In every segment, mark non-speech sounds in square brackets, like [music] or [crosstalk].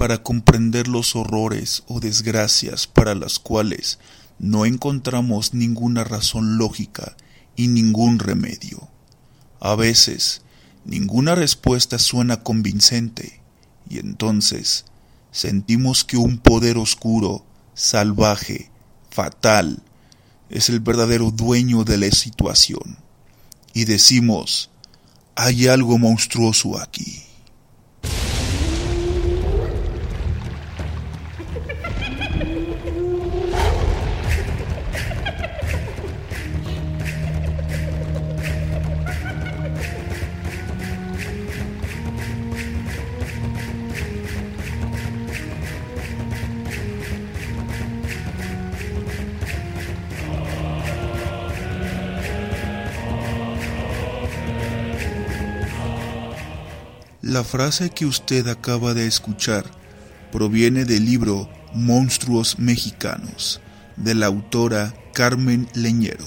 para comprender los horrores o desgracias para las cuales no encontramos ninguna razón lógica y ningún remedio. A veces, ninguna respuesta suena convincente y entonces sentimos que un poder oscuro, salvaje, fatal, es el verdadero dueño de la situación. Y decimos, hay algo monstruoso aquí. La frase que usted acaba de escuchar proviene del libro Monstruos Mexicanos, de la autora Carmen Leñero,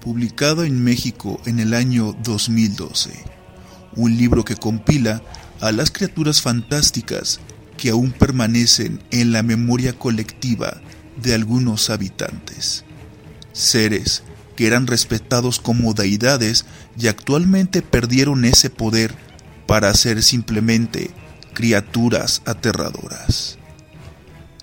publicado en México en el año 2012. Un libro que compila a las criaturas fantásticas que aún permanecen en la memoria colectiva de algunos habitantes. Seres que eran respetados como deidades y actualmente perdieron ese poder para ser simplemente criaturas aterradoras.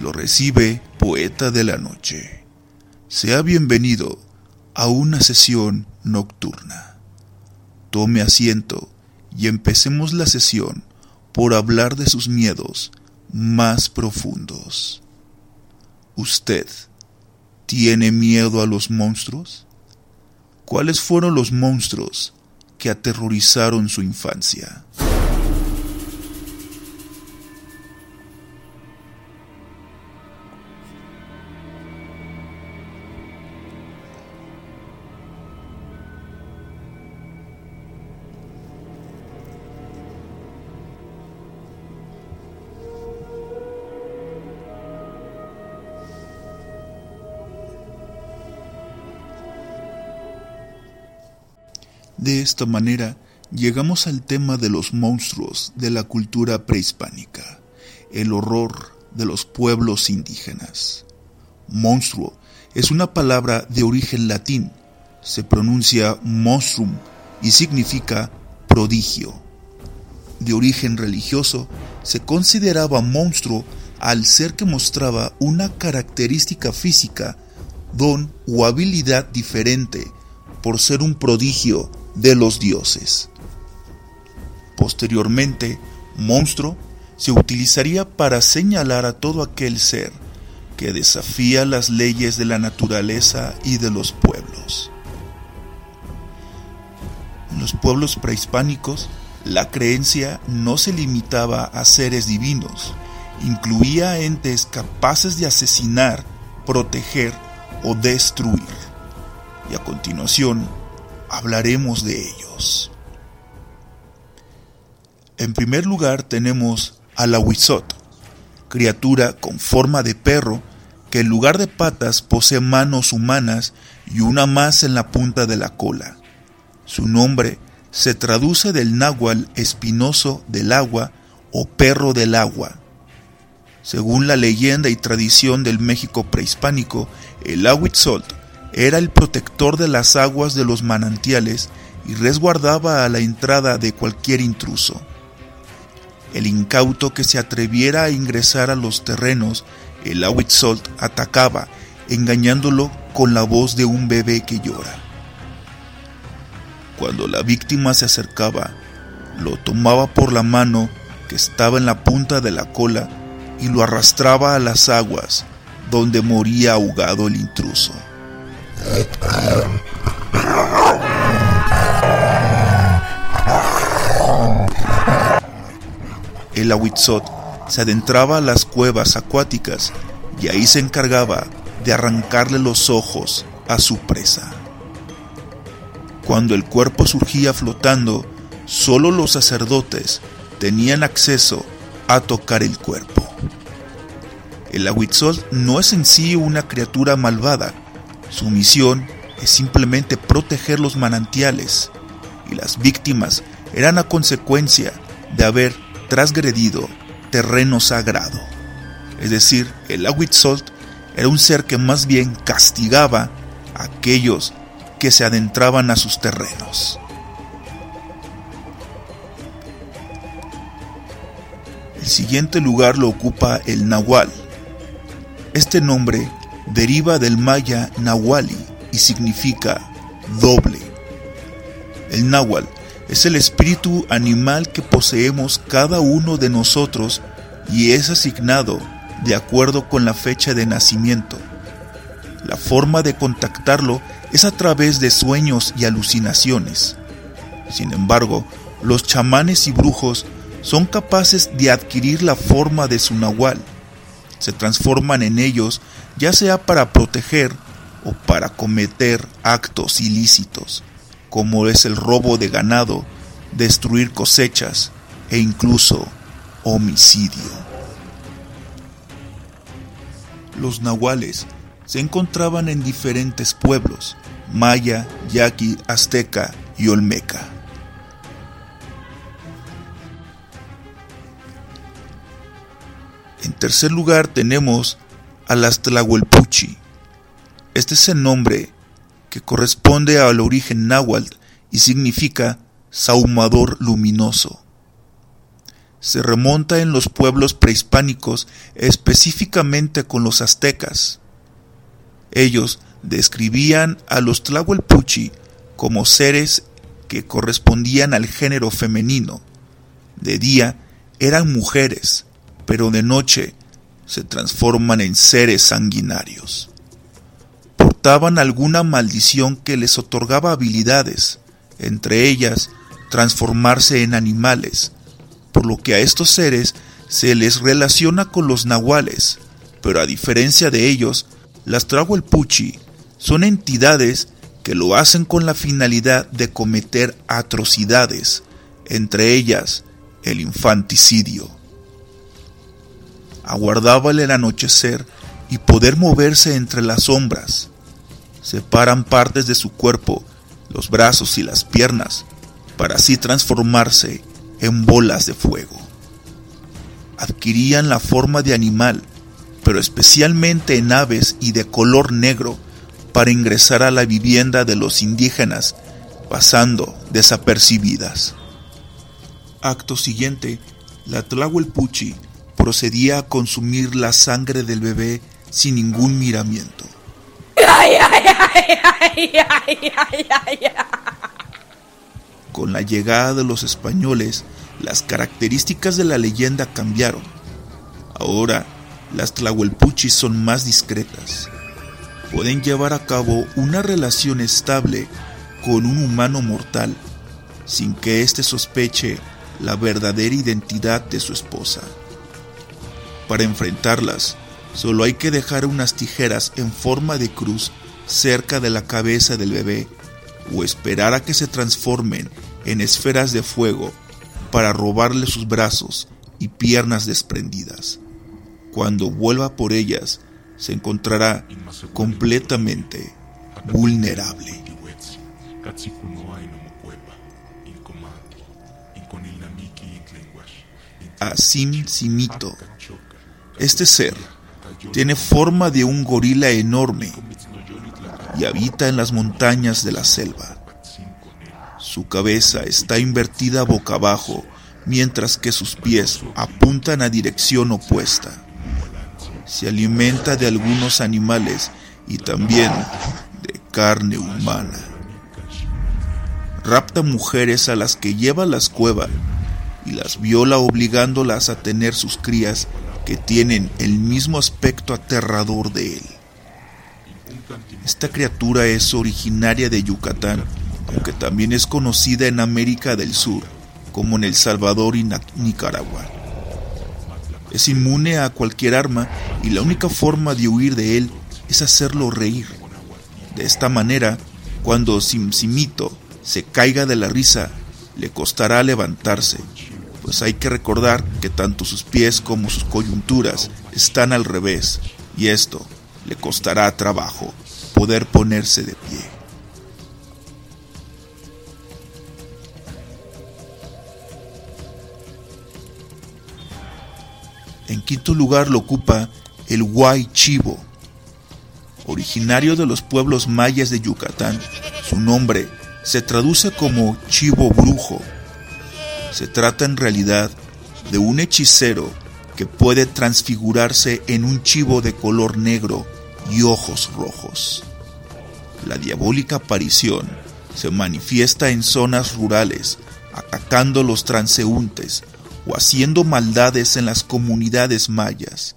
Lo recibe Poeta de la Noche. Sea bienvenido a una sesión nocturna. Tome asiento y empecemos la sesión por hablar de sus miedos más profundos. ¿Usted tiene miedo a los monstruos? ¿Cuáles fueron los monstruos que aterrorizaron su infancia. De esta manera, llegamos al tema de los monstruos de la cultura prehispánica, el horror de los pueblos indígenas. Monstruo es una palabra de origen latín, se pronuncia monstrum y significa prodigio. De origen religioso, se consideraba monstruo al ser que mostraba una característica física, don o habilidad diferente por ser un prodigio de los dioses. Posteriormente, monstruo se utilizaría para señalar a todo aquel ser que desafía las leyes de la naturaleza y de los pueblos. En los pueblos prehispánicos, la creencia no se limitaba a seres divinos, incluía entes capaces de asesinar, proteger o destruir. Y a continuación, hablaremos de ellos. En primer lugar tenemos a la criatura con forma de perro que en lugar de patas posee manos humanas y una más en la punta de la cola. Su nombre se traduce del náhuatl espinoso del agua o perro del agua. Según la leyenda y tradición del México prehispánico, el Ahuitzot era el protector de las aguas de los manantiales y resguardaba a la entrada de cualquier intruso. El incauto que se atreviera a ingresar a los terrenos el Ahuitzotl atacaba, engañándolo con la voz de un bebé que llora. Cuando la víctima se acercaba, lo tomaba por la mano que estaba en la punta de la cola y lo arrastraba a las aguas donde moría ahogado el intruso. El Ahuitzot se adentraba a las cuevas acuáticas y ahí se encargaba de arrancarle los ojos a su presa. Cuando el cuerpo surgía flotando, solo los sacerdotes tenían acceso a tocar el cuerpo. El Ahuitzol no es en sí una criatura malvada, su misión es simplemente proteger los manantiales, y las víctimas eran a consecuencia de haber transgredido terreno sagrado. Es decir, el Ahuitzol era un ser que más bien castigaba a aquellos que se adentraban a sus terrenos. El siguiente lugar lo ocupa el Nahual. Este nombre deriva del maya Nahuali y significa doble. El Nahual es el espíritu animal que poseemos cada uno de nosotros y es asignado de acuerdo con la fecha de nacimiento. La forma de contactarlo es a través de sueños y alucinaciones. Sin embargo, los chamanes y brujos son capaces de adquirir la forma de su nahual. Se transforman en ellos ya sea para proteger o para cometer actos ilícitos, como es el robo de ganado, destruir cosechas e incluso homicidio. Los nahuales se encontraban en diferentes pueblos, maya, yaqui, azteca y olmeca. En tercer lugar tenemos a las Tlahuelpuchi. Este es el nombre que corresponde al origen náhuatl y significa saumador luminoso. Se remonta en los pueblos prehispánicos, específicamente con los aztecas. Ellos describían a los Tlahuelpuchi como seres que correspondían al género femenino. De día eran mujeres, pero de noche se transforman en seres sanguinarios. Portaban alguna maldición que les otorgaba habilidades, entre ellas transformarse en animales, por lo que a estos seres se les relaciona con los nahuales, pero a diferencia de ellos, las Trahuelpuchi son entidades que lo hacen con la finalidad de cometer atrocidades, entre ellas el infanticidio. Aguardábale el anochecer y poder moverse entre las sombras. Separan partes de su cuerpo, los brazos y las piernas, para así transformarse en bolas de fuego. Adquirían la forma de animal, pero especialmente en aves y de color negro, para ingresar a la vivienda de los indígenas, pasando desapercibidas. Acto siguiente, la Tlahuelpuchi procedía a consumir la sangre del bebé sin ningún miramiento. Con la llegada de los españoles, las características de la leyenda cambiaron. Ahora, las tlahuelpuchis son más discretas. Pueden llevar a cabo una relación estable con un humano mortal sin que éste sospeche la verdadera identidad de su esposa. Para enfrentarlas, solo hay que dejar unas tijeras en forma de cruz cerca de la cabeza del bebé o esperar a que se transformen en esferas de fuego para robarle sus brazos y piernas desprendidas. Cuando vuelva por ellas, se encontrará completamente vulnerable. Asim Simito. Este ser tiene forma de un gorila enorme y habita en las montañas de la selva. Su cabeza está invertida boca abajo, mientras que sus pies apuntan a dirección opuesta. se alimenta de algunos animales y también de carne humana. Rapta mujeres a las que lleva a las cuevas y las viola obligándolas a tener sus crías que tienen el mismo aspecto aterrador de él. Esta criatura es originaria de Yucatán, aunque también es conocida en América del Sur, como en El Salvador y Nicaragua. Es inmune a cualquier arma y la única forma de huir de él es hacerlo reír. De esta manera, cuando Simsimito se caiga de la risa, le costará levantarse, pues hay que recordar que tanto sus pies como sus coyunturas están al revés, y esto le costará trabajo poder ponerse de pie. En quinto lugar lo ocupa el Huay Chivo. Originario de los pueblos mayas de Yucatán, su nombre se traduce como chivo brujo. Se trata en realidad de un hechicero que puede transfigurarse en un chivo de color negro y ojos rojos. La diabólica aparición se manifiesta en zonas rurales, atacando los transeúntes o haciendo maldades en las comunidades mayas,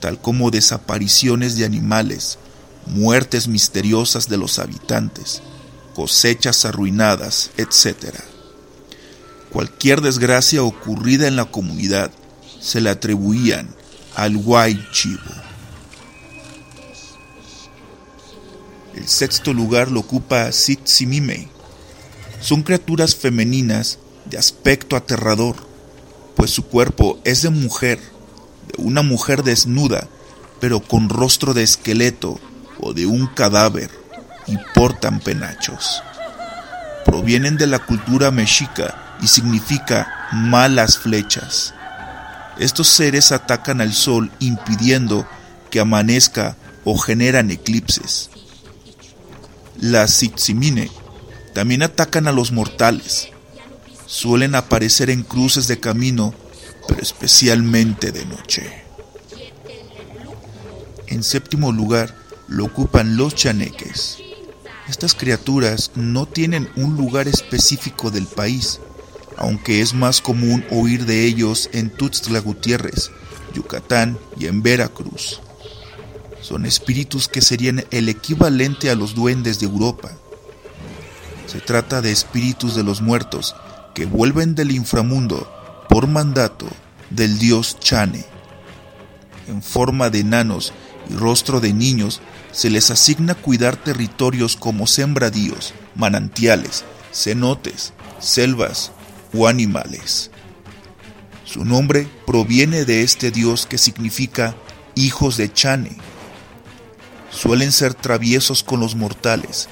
tal como desapariciones de animales, muertes misteriosas de los habitantes, cosechas arruinadas, etc. Cualquier desgracia ocurrida en la comunidad se le atribuían al Guay Chivo. El sexto lugar lo ocupa Sitsimime. Son criaturas femeninas de aspecto aterrador, pues su cuerpo es de mujer, de una mujer desnuda, pero con rostro de esqueleto o de un cadáver, y portan penachos. Provienen de la cultura mexica y significa malas flechas. Estos seres atacan al sol impidiendo que amanezca o generan eclipses. Las Sitsimine también atacan a los mortales. Suelen aparecer en cruces de camino, pero especialmente de noche. En séptimo lugar lo ocupan los chaneques. Estas criaturas no tienen un lugar específico del país, aunque es más común oír de ellos en Tuxtla Gutiérrez, Yucatán y en Veracruz. Son espíritus que serían el equivalente a los duendes de Europa. Se trata de espíritus de los muertos que vuelven del inframundo por mandato del dios Chane. En forma de enanos y rostro de niños, se les asigna cuidar territorios como sembradíos, manantiales, cenotes, selvas o animales. Su nombre proviene de este dios que significa hijos de Chane. Suelen ser traviesos con los mortales,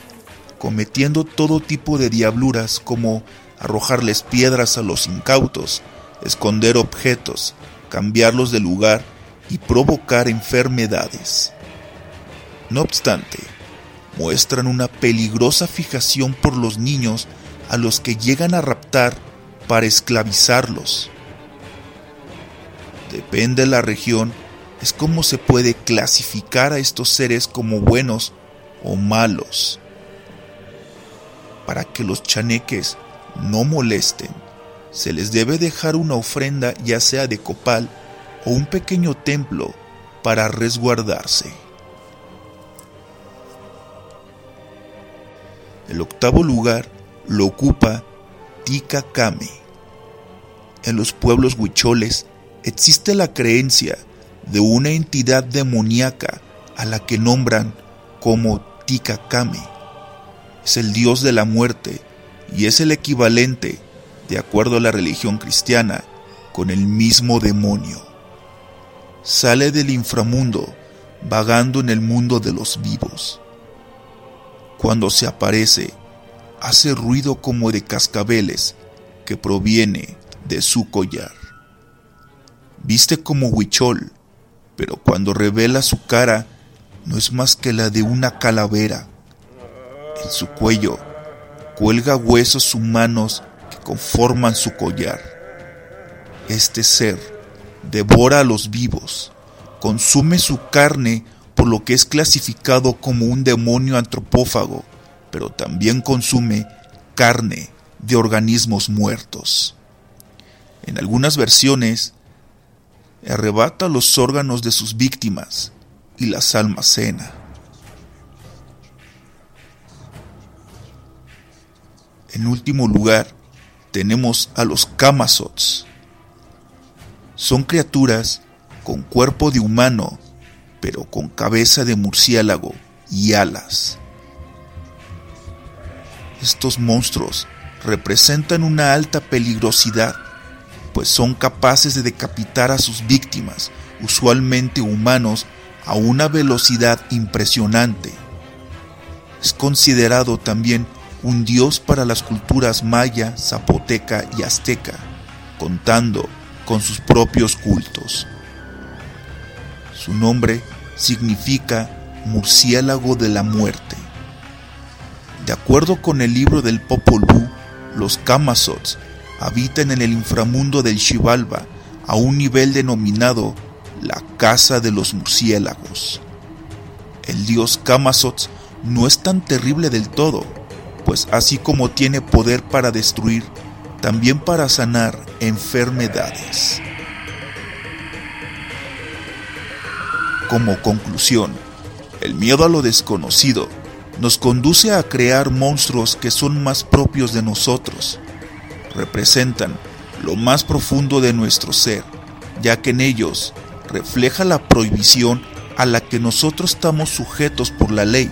cometiendo todo tipo de diabluras como arrojarles piedras a los incautos, esconder objetos, cambiarlos de lugar y provocar enfermedades. No obstante, muestran una peligrosa fijación por los niños a los que llegan a raptar para esclavizarlos. Depende de la región, es como se puede clasificar a estos seres como buenos o malos. Para que los chaneques no molesten, se les debe dejar una ofrenda ya sea de copal o un pequeño templo para resguardarse. El octavo lugar lo ocupa Ticacame. En los pueblos huicholes existe la creencia de una entidad demoníaca a la que nombran como Ticacame. Es el dios de la muerte y es el equivalente, de acuerdo a la religión cristiana, con el mismo demonio. Sale del inframundo vagando en el mundo de los vivos. Cuando se aparece, hace ruido como de cascabeles que proviene de su collar. Viste como huichol, pero cuando revela su cara no es más que la de una calavera. En su cuello cuelga huesos humanos que conforman su collar. Este ser devora a los vivos, consume su carne por lo que es clasificado como un demonio antropófago, pero también consume carne de organismos muertos. En algunas versiones, arrebata los órganos de sus víctimas y las almacena. En último lugar, tenemos a los Kamazots. Son criaturas con cuerpo de humano, pero con cabeza de murciélago y alas. Estos monstruos representan una alta peligrosidad, pues son capaces de decapitar a sus víctimas, usualmente humanos, a una velocidad impresionante. Es considerado también un dios para las culturas maya, zapoteca y azteca, contando con sus propios cultos. Su nombre significa murciélago de la muerte. De acuerdo con el libro del Popol Vuh, los Kamazots habitan en el inframundo del Xibalba a un nivel denominado la casa de los murciélagos. El dios Kamazots no es tan terrible del todo, pues así como tiene poder para destruir, también para sanar enfermedades. Como conclusión, el miedo a lo desconocido nos conduce a crear monstruos que son más propios de nosotros. Representan lo más profundo de nuestro ser, ya que en ellos refleja la prohibición a la que nosotros estamos sujetos por la ley,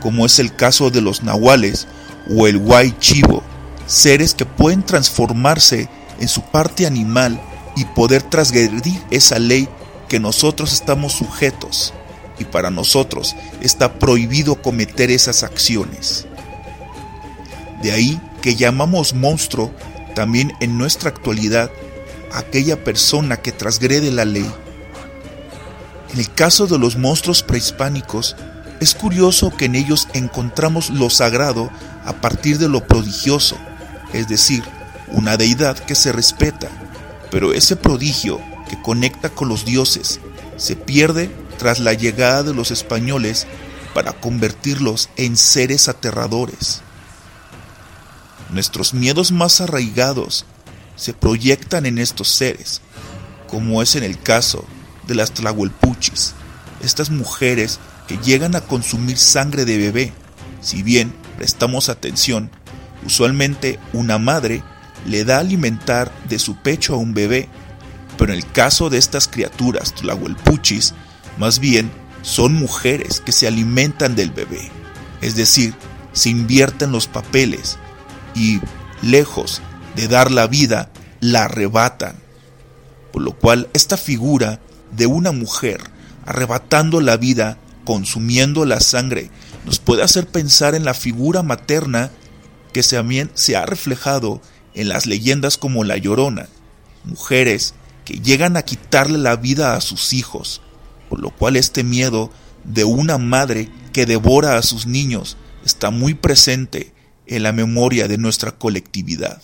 como es el caso de los nahuales o el Huay Chivo, seres que pueden transformarse en su parte animal y poder transgredir esa ley que nosotros estamos sujetos y para nosotros está prohibido cometer esas acciones. De ahí que llamamos monstruo también en nuestra actualidad aquella persona que transgrede la ley. En el caso de los monstruos prehispánicos, es curioso que en ellos encontramos lo sagrado a partir de lo prodigioso, es decir, una deidad que se respeta, pero ese prodigio que conecta con los dioses se pierde tras la llegada de los españoles para convertirlos en seres aterradores. Nuestros miedos más arraigados se proyectan en estos seres, como es en el caso de las tlahuelpuchis, estas mujeres que llegan a consumir sangre de bebé. Si bien prestamos atención, usualmente una madre le da alimentar de su pecho a un bebé, pero en el caso de estas criaturas tlahuelpuchis, más bien son mujeres que se alimentan del bebé, es decir, se invierten los papeles y, lejos de dar la vida, la arrebatan. Por lo cual esta figura de una mujer arrebatando la vida consumiendo la sangre, nos puede hacer pensar en la figura materna que también se ha reflejado en las leyendas como La Llorona, mujeres que llegan a quitarle la vida a sus hijos, por lo cual este miedo de una madre que devora a sus niños está muy presente en la memoria de nuestra colectividad.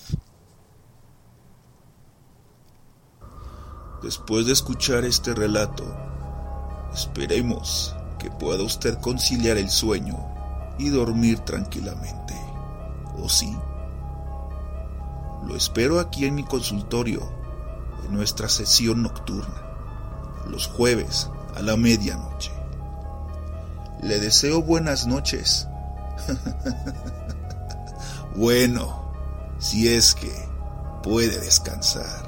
Después de escuchar este relato, esperemos que pueda usted conciliar el sueño y dormir tranquilamente. ¿O sí? Lo espero aquí en mi consultorio, en nuestra sesión nocturna, los jueves a la medianoche. Le deseo buenas noches. [laughs] bueno, si es que puede descansar.